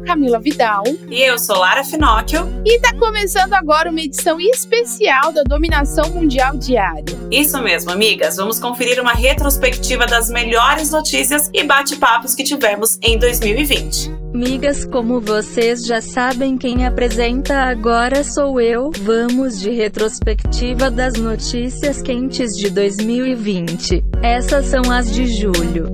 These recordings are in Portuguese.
sou Camila Vidal. E eu sou Lara Finocchio. E tá começando agora uma edição especial da Dominação Mundial Diária. Isso mesmo, amigas. Vamos conferir uma retrospectiva das melhores notícias e bate-papos que tivemos em 2020. Migas, como vocês já sabem, quem apresenta agora sou eu. Vamos de retrospectiva das notícias quentes de 2020. Essas são as de julho.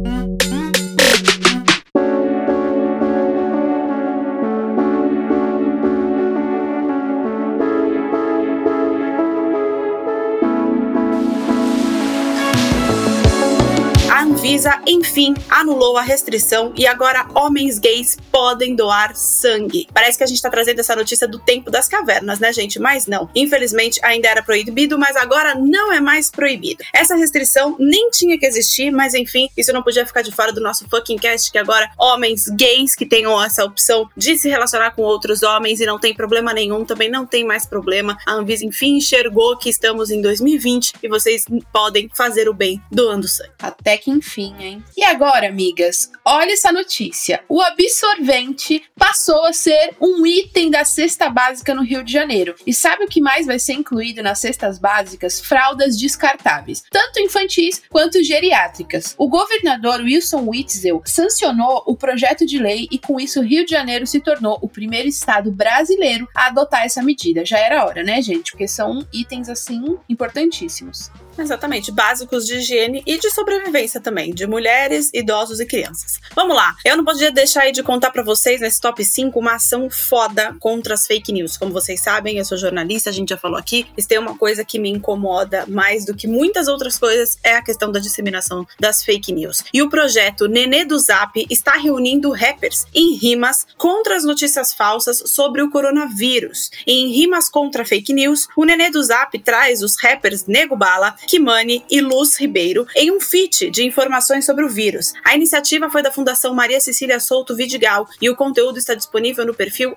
Anvisa, enfim, anulou a restrição e agora homens gays podem doar sangue. Parece que a gente tá trazendo essa notícia do tempo das cavernas, né, gente? Mas não. Infelizmente, ainda era proibido, mas agora não é mais proibido. Essa restrição nem tinha que existir, mas enfim, isso não podia ficar de fora do nosso fucking cast, que agora homens gays que tenham essa opção de se relacionar com outros homens e não tem problema nenhum, também não tem mais problema. A Anvisa, enfim, enxergou que estamos em 2020 e vocês podem fazer o bem doando sangue. Até que enfim enfim, hein? E agora, amigas, olha essa notícia. O absorvente passou a ser um item da cesta básica no Rio de Janeiro. E sabe o que mais vai ser incluído nas cestas básicas? Fraldas descartáveis, tanto infantis quanto geriátricas. O governador Wilson Witzel sancionou o projeto de lei e com isso o Rio de Janeiro se tornou o primeiro estado brasileiro a adotar essa medida. Já era hora, né, gente? Porque são itens assim importantíssimos. Exatamente, básicos de higiene e de sobrevivência também, de mulheres, idosos e crianças. Vamos lá, eu não podia deixar de contar para vocês nesse top 5 uma ação foda contra as fake news. Como vocês sabem, eu sou jornalista, a gente já falou aqui, e tem uma coisa que me incomoda mais do que muitas outras coisas, é a questão da disseminação das fake news. E o projeto Nenê do Zap está reunindo rappers em rimas contra as notícias falsas sobre o coronavírus. E em rimas contra fake news, o Nenê do Zap traz os rappers Nego Bala, Kimani e Luz Ribeiro em um feat de informações sobre o vírus. A iniciativa foi da Fundação Maria Cecília Souto Vidigal e o conteúdo está disponível no perfil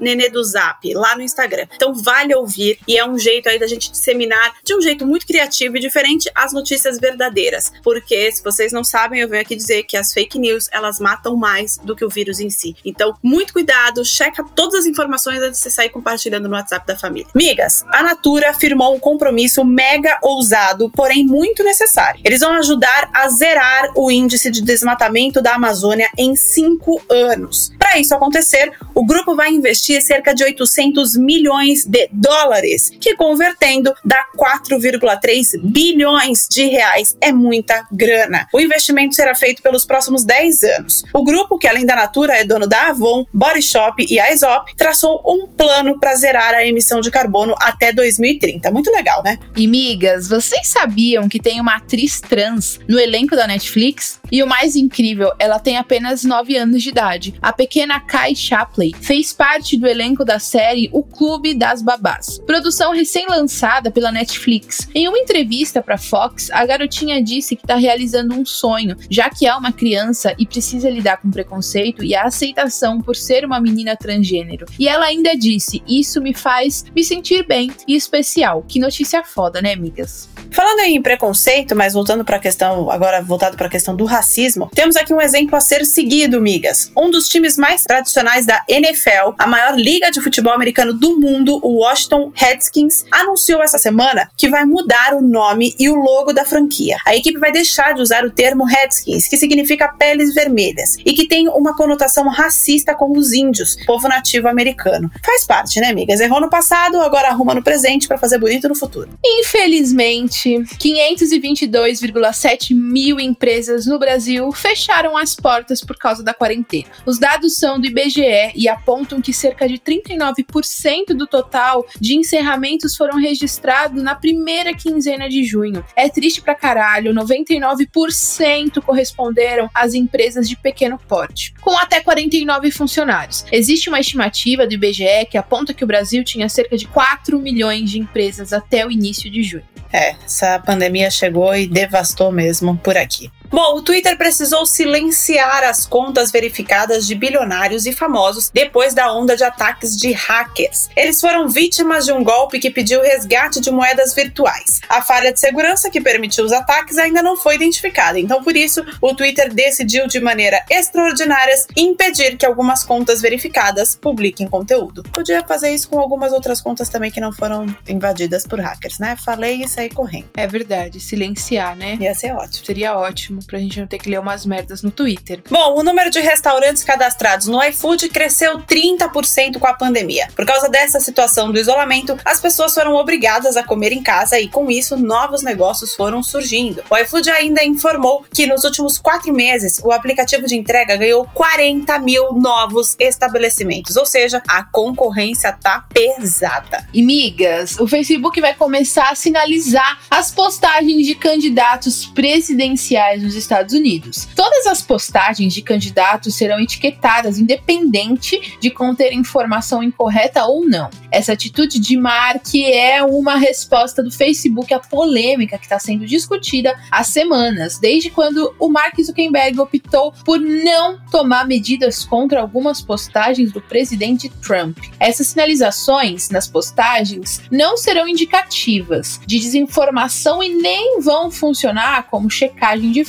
@neneduzap lá no Instagram. Então vale ouvir e é um jeito aí da gente disseminar de um jeito muito criativo e diferente as notícias verdadeiras, porque se vocês não sabem, eu venho aqui dizer que as fake news elas matam mais do que o vírus em si. Então muito cuidado, checa todas as informações antes de você sair compartilhando no WhatsApp da família. Migas, a Natura firmou um compromisso mega ousado ousado, porém muito necessário. Eles vão ajudar a zerar o índice de desmatamento da Amazônia em cinco anos. Para isso acontecer, o grupo vai investir cerca de 800 milhões de dólares, que convertendo dá 4,3 bilhões de reais. É muita grana. O investimento será feito pelos próximos 10 anos. O grupo, que além da Natura é dono da Avon, Body Shop e Aesop, traçou um plano para zerar a emissão de carbono até 2030. Muito legal, né? E migas, vocês sabiam que tem uma atriz trans no elenco da Netflix? E o mais incrível, ela tem apenas 9 anos de idade. A pequena Kai Shapley fez parte do elenco da série O Clube das Babás, produção recém-lançada pela Netflix. Em uma entrevista para Fox, a garotinha disse que está realizando um sonho, já que é uma criança e precisa lidar com preconceito e a aceitação por ser uma menina transgênero. E ela ainda disse: Isso me faz me sentir bem e especial. Que notícia foda, né, amigas? Falando em preconceito, mas voltando para a questão, agora voltado para a questão do racismo, temos aqui um exemplo a ser seguido, migas. Um dos times mais tradicionais da NFL, a maior liga de futebol americano do mundo, o Washington Redskins, anunciou essa semana que vai mudar o nome e o logo da franquia. A equipe vai deixar de usar o termo Redskins, que significa peles vermelhas, e que tem uma conotação racista com os índios, povo nativo americano. Faz parte, né, amigas? Errou no passado, agora arruma no presente para fazer bonito no futuro. Infelizmente, 522,7 mil empresas no Brasil fecharam as portas por causa da quarentena. Os dados são do IBGE e apontam que cerca de 39% do total de encerramentos foram registrados na primeira quinzena de junho. É triste pra caralho, 99% corresponderam às empresas de pequeno porte, com até 49 funcionários. Existe uma estimativa do IBGE que aponta que o Brasil tinha cerca de 4 milhões de empresas até o início de junho. É, essa pandemia chegou e devastou mesmo por aqui. Bom, o Twitter precisou silenciar as contas verificadas de bilionários e famosos depois da onda de ataques de hackers. Eles foram vítimas de um golpe que pediu resgate de moedas virtuais. A falha de segurança que permitiu os ataques ainda não foi identificada, então por isso o Twitter decidiu de maneira extraordinária impedir que algumas contas verificadas publiquem conteúdo. Podia fazer isso com algumas outras contas também que não foram invadidas por hackers, né? Falei e saí correndo. É verdade, silenciar, né? Ia ser ótimo. Seria ótimo pra gente não ter que ler umas merdas no Twitter. Bom, o número de restaurantes cadastrados no iFood cresceu 30% com a pandemia. Por causa dessa situação do isolamento, as pessoas foram obrigadas a comer em casa e, com isso, novos negócios foram surgindo. O iFood ainda informou que nos últimos quatro meses o aplicativo de entrega ganhou 40 mil novos estabelecimentos, ou seja, a concorrência tá pesada. E migas, o Facebook vai começar a sinalizar as postagens de candidatos presidenciais nos Estados Unidos. Todas as postagens de candidatos serão etiquetadas independente de conter informação incorreta ou não. Essa atitude de Mark é uma resposta do Facebook à polêmica que está sendo discutida há semanas, desde quando o Mark Zuckerberg optou por não tomar medidas contra algumas postagens do presidente Trump. Essas sinalizações nas postagens não serão indicativas de desinformação e nem vão funcionar como checagem de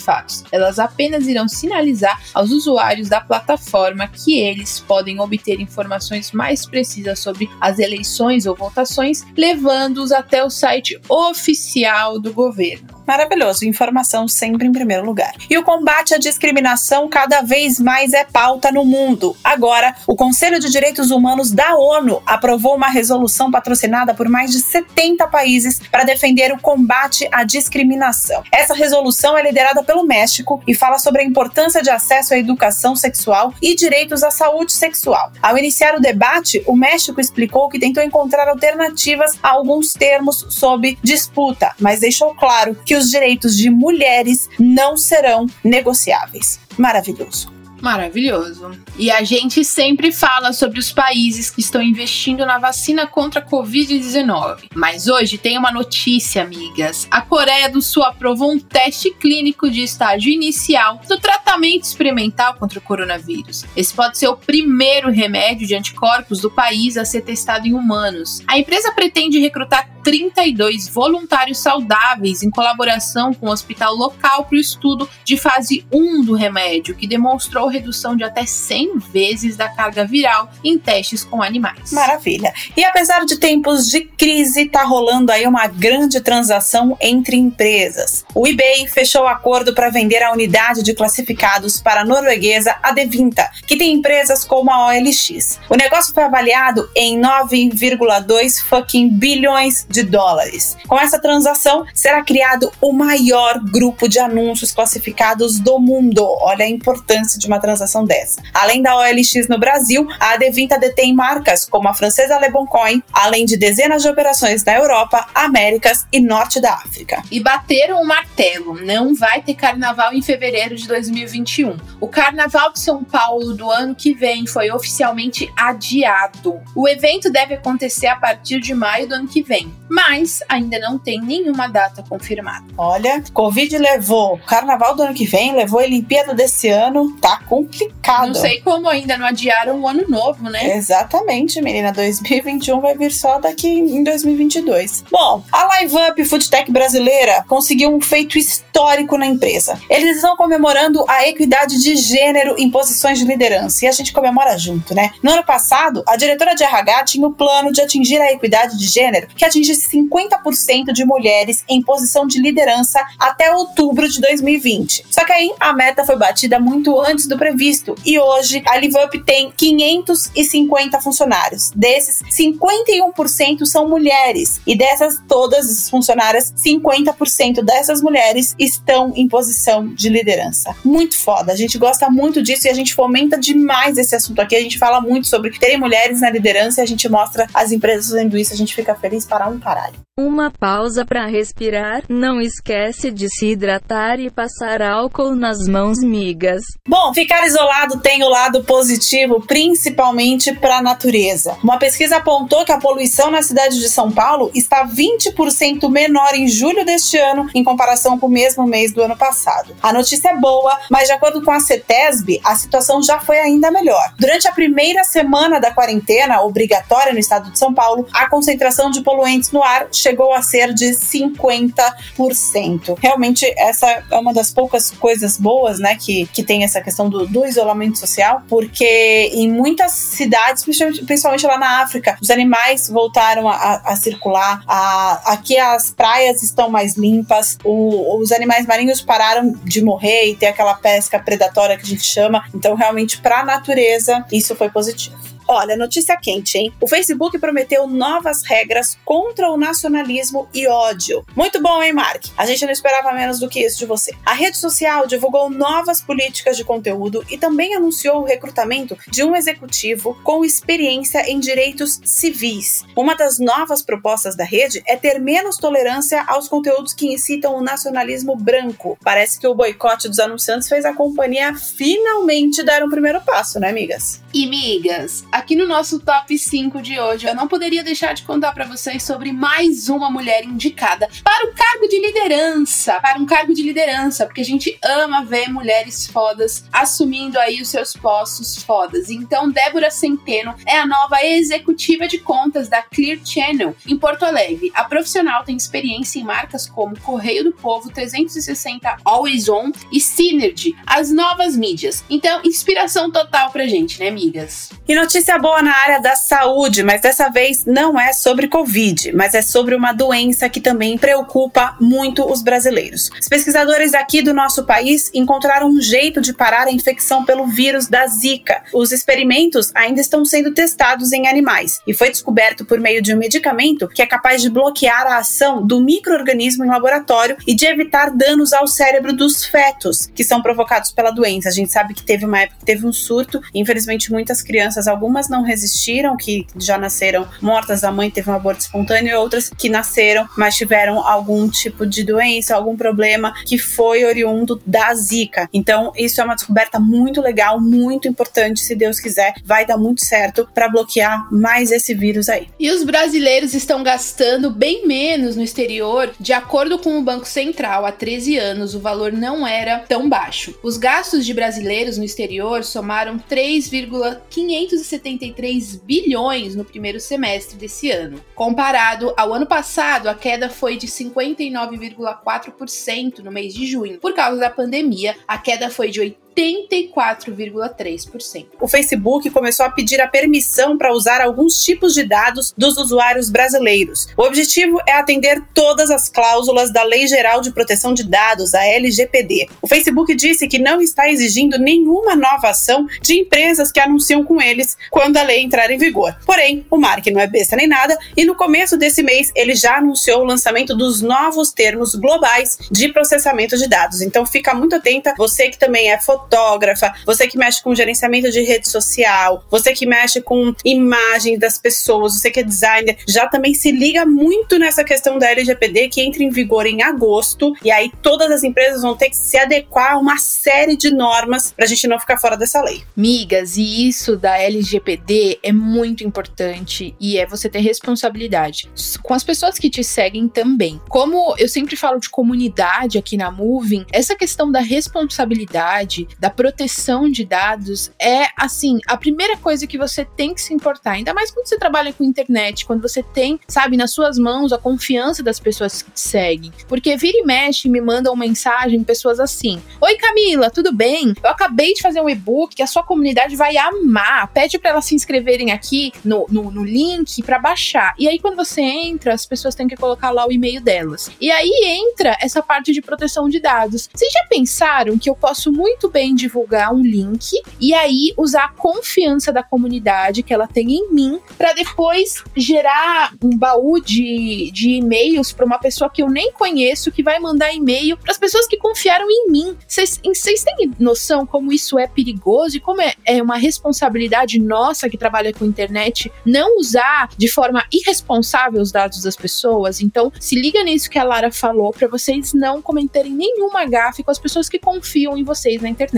Elas apenas irão sinalizar aos usuários da plataforma que eles podem obter informações mais precisas sobre as eleições ou votações, levando-os até o site oficial do governo. Maravilhoso, informação sempre em primeiro lugar. E o combate à discriminação cada vez mais é pauta no mundo. Agora, o Conselho de Direitos Humanos da ONU aprovou uma resolução patrocinada por mais de 70 países para defender o combate à discriminação. Essa resolução é liderada pelo México e fala sobre a importância de acesso à educação sexual e direitos à saúde sexual. Ao iniciar o debate, o México explicou que tentou encontrar alternativas a alguns termos sob disputa, mas deixou claro que os direitos de mulheres não serão negociáveis. Maravilhoso. Maravilhoso. E a gente sempre fala sobre os países que estão investindo na vacina contra a Covid-19. Mas hoje tem uma notícia, amigas. A Coreia do Sul aprovou um teste clínico de estágio inicial do tratamento experimental contra o coronavírus. Esse pode ser o primeiro remédio de anticorpos do país a ser testado em humanos. A empresa pretende recrutar 32 voluntários saudáveis em colaboração com o hospital local para o estudo de fase 1 do remédio, que demonstrou redução de até 100 vezes da carga viral em testes com animais. Maravilha. E apesar de tempos de crise, tá rolando aí uma grande transação entre empresas. O eBay fechou acordo para vender a unidade de classificados para a norueguesa Adevinta, que tem empresas como a OLX. O negócio foi avaliado em 9,2 fucking bilhões de dólares. Com essa transação, será criado o maior grupo de anúncios classificados do mundo. Olha a importância de uma transação dessa. Além da OLX no Brasil, a Adevinta detém marcas como a francesa Le Bon Coin, além de dezenas de operações na Europa, Américas e Norte da África. E bateram o martelo, não vai ter carnaval em fevereiro de 2021. O carnaval de São Paulo do ano que vem foi oficialmente adiado. O evento deve acontecer a partir de maio do ano que vem, mas ainda não tem nenhuma data confirmada. Olha, Covid levou o carnaval do ano que vem, levou a Olimpíada desse ano, tá complicado. Não sei como ainda não adiaram o ano novo, né? Exatamente, menina. 2021 vai vir só daqui em 2022. Bom, a Live Up Foodtech brasileira conseguiu um feito histórico na empresa. Eles estão comemorando a equidade de gênero em posições de liderança e a gente comemora junto, né? No ano passado, a diretora de RH tinha o plano de atingir a equidade de gênero que atingisse 50% de mulheres em posição de liderança até outubro de 2020. Só que aí a meta foi batida muito antes do previsto e hoje a LiveUp tem 550 funcionários. Desses, 51% são mulheres e dessas todas as funcionárias, 50% dessas mulheres estão em posição de liderança. Muito foda, a gente gosta muito disso e a gente fomenta demais esse assunto aqui. A gente fala muito sobre terem mulheres na liderança e a gente mostra as empresas fazendo isso, a gente fica feliz para um caralho. Uma pausa para respirar. Não esquece de se hidratar e passar álcool nas mãos, migas. Bom, ficar isolado tem o lado positivo, principalmente para a natureza. Uma pesquisa apontou que a poluição na cidade de São Paulo está 20% menor em julho deste ano em comparação com o mesmo mês do ano passado. A notícia é boa, mas de acordo com a CETESB, a situação já foi ainda melhor. Durante a primeira semana da quarentena obrigatória no estado de São Paulo, a concentração de poluentes no ar chegou chegou a ser de 50%. Realmente, essa é uma das poucas coisas boas, né, que, que tem essa questão do, do isolamento social, porque em muitas cidades, principalmente lá na África, os animais voltaram a, a circular, a, aqui as praias estão mais limpas, o, os animais marinhos pararam de morrer e ter aquela pesca predatória que a gente chama. Então, realmente, para a natureza, isso foi positivo. Olha, notícia quente, hein? O Facebook prometeu novas regras contra o nacionalismo e ódio. Muito bom, hein, Mark? A gente não esperava menos do que isso de você. A rede social divulgou novas políticas de conteúdo e também anunciou o recrutamento de um executivo com experiência em direitos civis. Uma das novas propostas da rede é ter menos tolerância aos conteúdos que incitam o nacionalismo branco. Parece que o boicote dos anunciantes fez a companhia finalmente dar um primeiro passo, né, amigas? E, migas, aqui no nosso top 5 de hoje, eu não poderia deixar de contar para vocês sobre mais uma mulher indicada para o cargo de liderança, para um cargo de liderança, porque a gente ama ver mulheres fodas assumindo aí os seus postos fodas. Então, Débora Centeno é a nova executiva de contas da Clear Channel em Porto Alegre. A profissional tem experiência em marcas como Correio do Povo, 360 Always On e Synergy, as novas mídias. Então, inspiração total pra gente, né, amigas? E notícia notícia boa na área da saúde, mas dessa vez não é sobre Covid, mas é sobre uma doença que também preocupa muito os brasileiros. Os pesquisadores aqui do nosso país encontraram um jeito de parar a infecção pelo vírus da Zika. Os experimentos ainda estão sendo testados em animais e foi descoberto por meio de um medicamento que é capaz de bloquear a ação do microorganismo em laboratório e de evitar danos ao cérebro dos fetos que são provocados pela doença. A gente sabe que teve uma época que teve um surto, infelizmente muitas crianças, algumas algumas não resistiram, que já nasceram mortas, a mãe teve um aborto espontâneo, e outras que nasceram, mas tiveram algum tipo de doença, algum problema que foi oriundo da Zika. Então, isso é uma descoberta muito legal, muito importante. Se Deus quiser, vai dar muito certo para bloquear mais esse vírus aí. E os brasileiros estão gastando bem menos no exterior, de acordo com o Banco Central. Há 13 anos, o valor não era tão baixo. Os gastos de brasileiros no exterior somaram 3,570 73 bilhões no primeiro semestre desse ano. Comparado ao ano passado, a queda foi de 59,4% no mês de junho. Por causa da pandemia, a queda foi de 84,3%. O Facebook começou a pedir a permissão para usar alguns tipos de dados dos usuários brasileiros. O objetivo é atender todas as cláusulas da Lei Geral de Proteção de Dados, a LGPD. O Facebook disse que não está exigindo nenhuma nova ação de empresas que anunciam com eles quando a lei entrar em vigor. Porém, o Mark não é besta nem nada e no começo desse mês ele já anunciou o lançamento dos novos termos globais de processamento de dados. Então fica muito atenta, você que também é fotógrafo fotógrafa, você que mexe com gerenciamento de rede social, você que mexe com imagens das pessoas, você que é designer, já também se liga muito nessa questão da LGPD que entra em vigor em agosto e aí todas as empresas vão ter que se adequar a uma série de normas para a gente não ficar fora dessa lei. Migas, e isso da LGPD é muito importante e é você ter responsabilidade com as pessoas que te seguem também. Como eu sempre falo de comunidade aqui na Moving, essa questão da responsabilidade, da proteção de dados é, assim, a primeira coisa que você tem que se importar. Ainda mais quando você trabalha com internet, quando você tem, sabe, nas suas mãos a confiança das pessoas que te seguem. Porque vira e mexe me mandam mensagem pessoas assim: Oi Camila, tudo bem? Eu acabei de fazer um e-book que a sua comunidade vai amar. Pede para elas se inscreverem aqui no, no, no link para baixar. E aí, quando você entra, as pessoas têm que colocar lá o e-mail delas. E aí entra essa parte de proteção de dados. Vocês já pensaram que eu posso muito bem bem divulgar um link e aí usar a confiança da comunidade que ela tem em mim para depois gerar um baú de, de e-mails para uma pessoa que eu nem conheço que vai mandar e-mail para as pessoas que confiaram em mim. Vocês têm noção como isso é perigoso e como é, é uma responsabilidade nossa que trabalha com internet não usar de forma irresponsável os dados das pessoas? Então, se liga nisso que a Lara falou para vocês não cometerem nenhuma gafe com as pessoas que confiam em vocês na internet.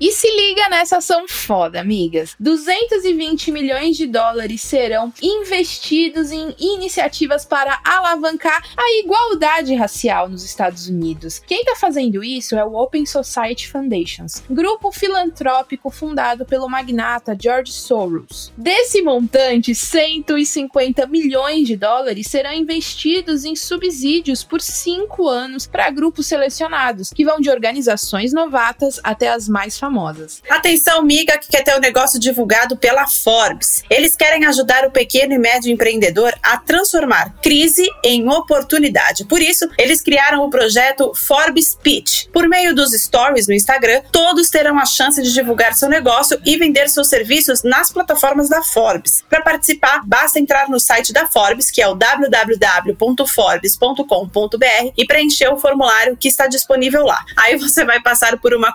E se liga nessa ação foda, amigas. 220 milhões de dólares serão investidos em iniciativas para alavancar a igualdade racial nos Estados Unidos. Quem está fazendo isso é o Open Society Foundations, grupo filantrópico fundado pelo magnata George Soros. Desse montante, 150 milhões de dólares serão investidos em subsídios por cinco anos para grupos selecionados, que vão de organizações novatas até as mais famosas. Atenção, miga, que quer ter o um negócio divulgado pela Forbes. Eles querem ajudar o pequeno e médio empreendedor a transformar crise em oportunidade. Por isso, eles criaram o projeto Forbes Pitch. Por meio dos stories no Instagram, todos terão a chance de divulgar seu negócio e vender seus serviços nas plataformas da Forbes. Para participar, basta entrar no site da Forbes, que é o www.forbes.com.br e preencher o formulário que está disponível lá. Aí você vai passar por uma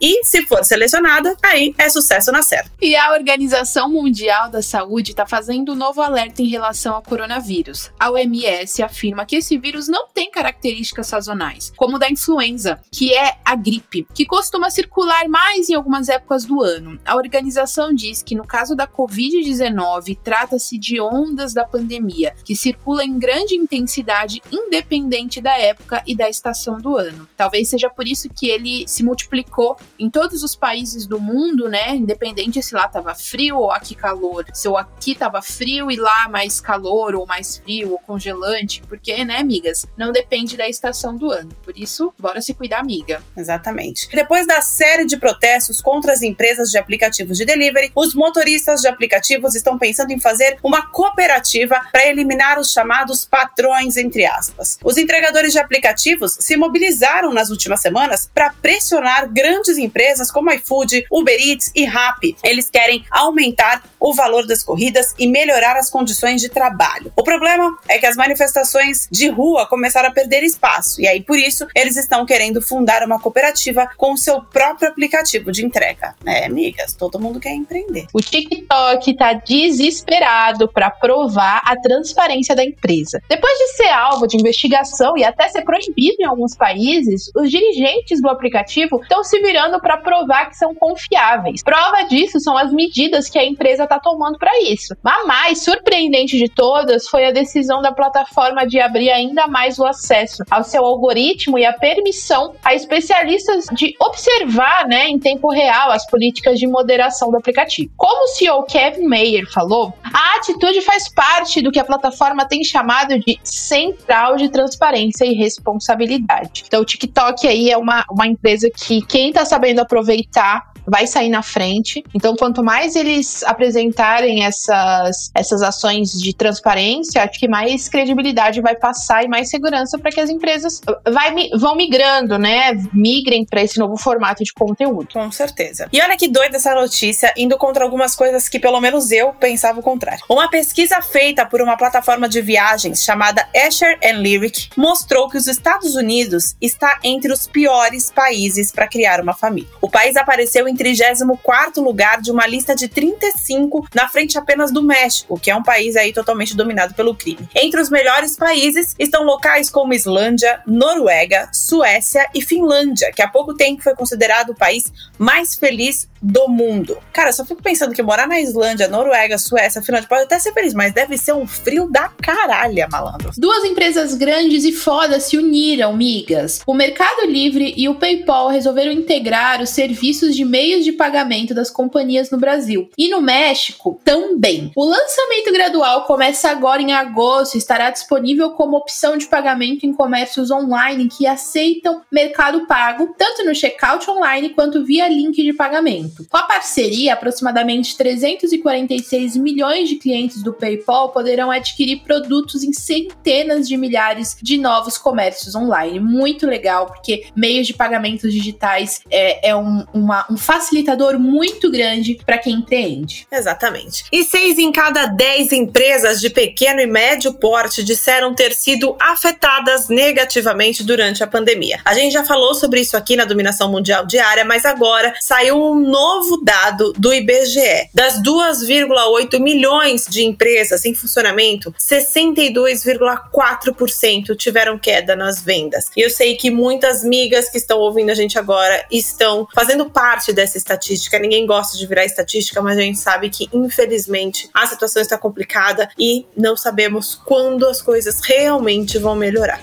e, se for selecionada, aí é sucesso na certa. E a Organização Mundial da Saúde está fazendo um novo alerta em relação ao coronavírus. A OMS afirma que esse vírus não tem características sazonais, como da influenza, que é a gripe, que costuma circular mais em algumas épocas do ano. A organização diz que no caso da Covid-19, trata-se de ondas da pandemia, que circula em grande intensidade independente da época e da estação do ano. Talvez seja por isso que ele se multiplicou em todos os países do mundo, né? Independente se lá tava frio ou aqui calor, se ou aqui tava frio e lá mais calor ou mais frio ou congelante, porque, né, amigas, não depende da estação do ano. Por isso, bora se cuidar, amiga. Exatamente. Depois da série de protestos contra as empresas de aplicativos de delivery, os motoristas de aplicativos estão pensando em fazer uma cooperativa para eliminar os chamados patrões, entre aspas. Os entregadores de aplicativos se mobilizaram nas últimas semanas para pressionar grandes empresas como iFood, Uber Eats e Rappi. Eles querem aumentar o valor das corridas e melhorar as condições de trabalho. O problema é que as manifestações de rua começaram a perder espaço e aí por isso eles estão querendo fundar uma cooperativa com o seu próprio aplicativo de entrega. É, amigas, todo mundo quer empreender. O TikTok está desesperado para provar a transparência da empresa. Depois de ser alvo de investigação e até ser proibido em alguns países, os dirigentes do aplicativo estão se virando para provar que são confiáveis. Prova disso são as medidas que a empresa está tomando para isso. A mais surpreendente de todas foi a decisão da plataforma de abrir ainda mais o acesso ao seu algoritmo e a permissão a especialistas de observar, né, em tempo real as políticas de moderação do aplicativo. Como o CEO Kevin Mayer falou, a atitude faz parte do que a plataforma tem chamado de central de transparência e responsabilidade. Então, o TikTok aí é uma, uma empresa que quem está sabendo aproveitar vai sair na frente. Então, quanto mais eles apresentarem essas, essas ações de transparência, acho que mais credibilidade vai passar e mais segurança para que as empresas vai, vão migrando, né? Migrem para esse novo formato de conteúdo. Com certeza. E olha que doida essa notícia, indo contra algumas coisas que pelo menos eu pensava o contrário. Uma pesquisa feita por uma plataforma de viagens chamada Asher Lyric mostrou que os Estados Unidos está entre os piores países para criar uma família. O país apareceu em em 34º lugar de uma lista de 35, na frente apenas do México, que é um país aí totalmente dominado pelo crime. Entre os melhores países estão locais como Islândia, Noruega, Suécia e Finlândia, que há pouco tempo foi considerado o país mais feliz do mundo. Cara, só fico pensando que morar na Islândia, Noruega, Suécia, Finlândia pode até ser feliz, mas deve ser um frio da caralha, malandro. Duas empresas grandes e fodas se uniram, migas. O Mercado Livre e o PayPal resolveram integrar os serviços de meios de pagamento das companhias no Brasil. E no México também. O lançamento gradual começa agora em agosto e estará disponível como opção de pagamento em comércios online que aceitam Mercado Pago, tanto no checkout online quanto via link de pagamento. Com a parceria, aproximadamente 346 milhões de clientes do PayPal poderão adquirir produtos em centenas de milhares de novos comércios online. Muito legal, porque meios de pagamentos digitais é, é um, uma, um facilitador muito grande para quem empreende. Exatamente. E seis em cada dez empresas de pequeno e médio porte disseram ter sido afetadas negativamente durante a pandemia. A gente já falou sobre isso aqui na Dominação Mundial Diária, mas agora saiu um novo dado do IBGE. Das 2,8 milhões de empresas em funcionamento, 62,4% tiveram queda nas vendas. E eu sei que muitas migas que estão ouvindo a gente agora estão fazendo parte dessa estatística. Ninguém gosta de virar estatística, mas a gente sabe que, infelizmente, a situação está complicada e não sabemos quando as coisas realmente vão melhorar.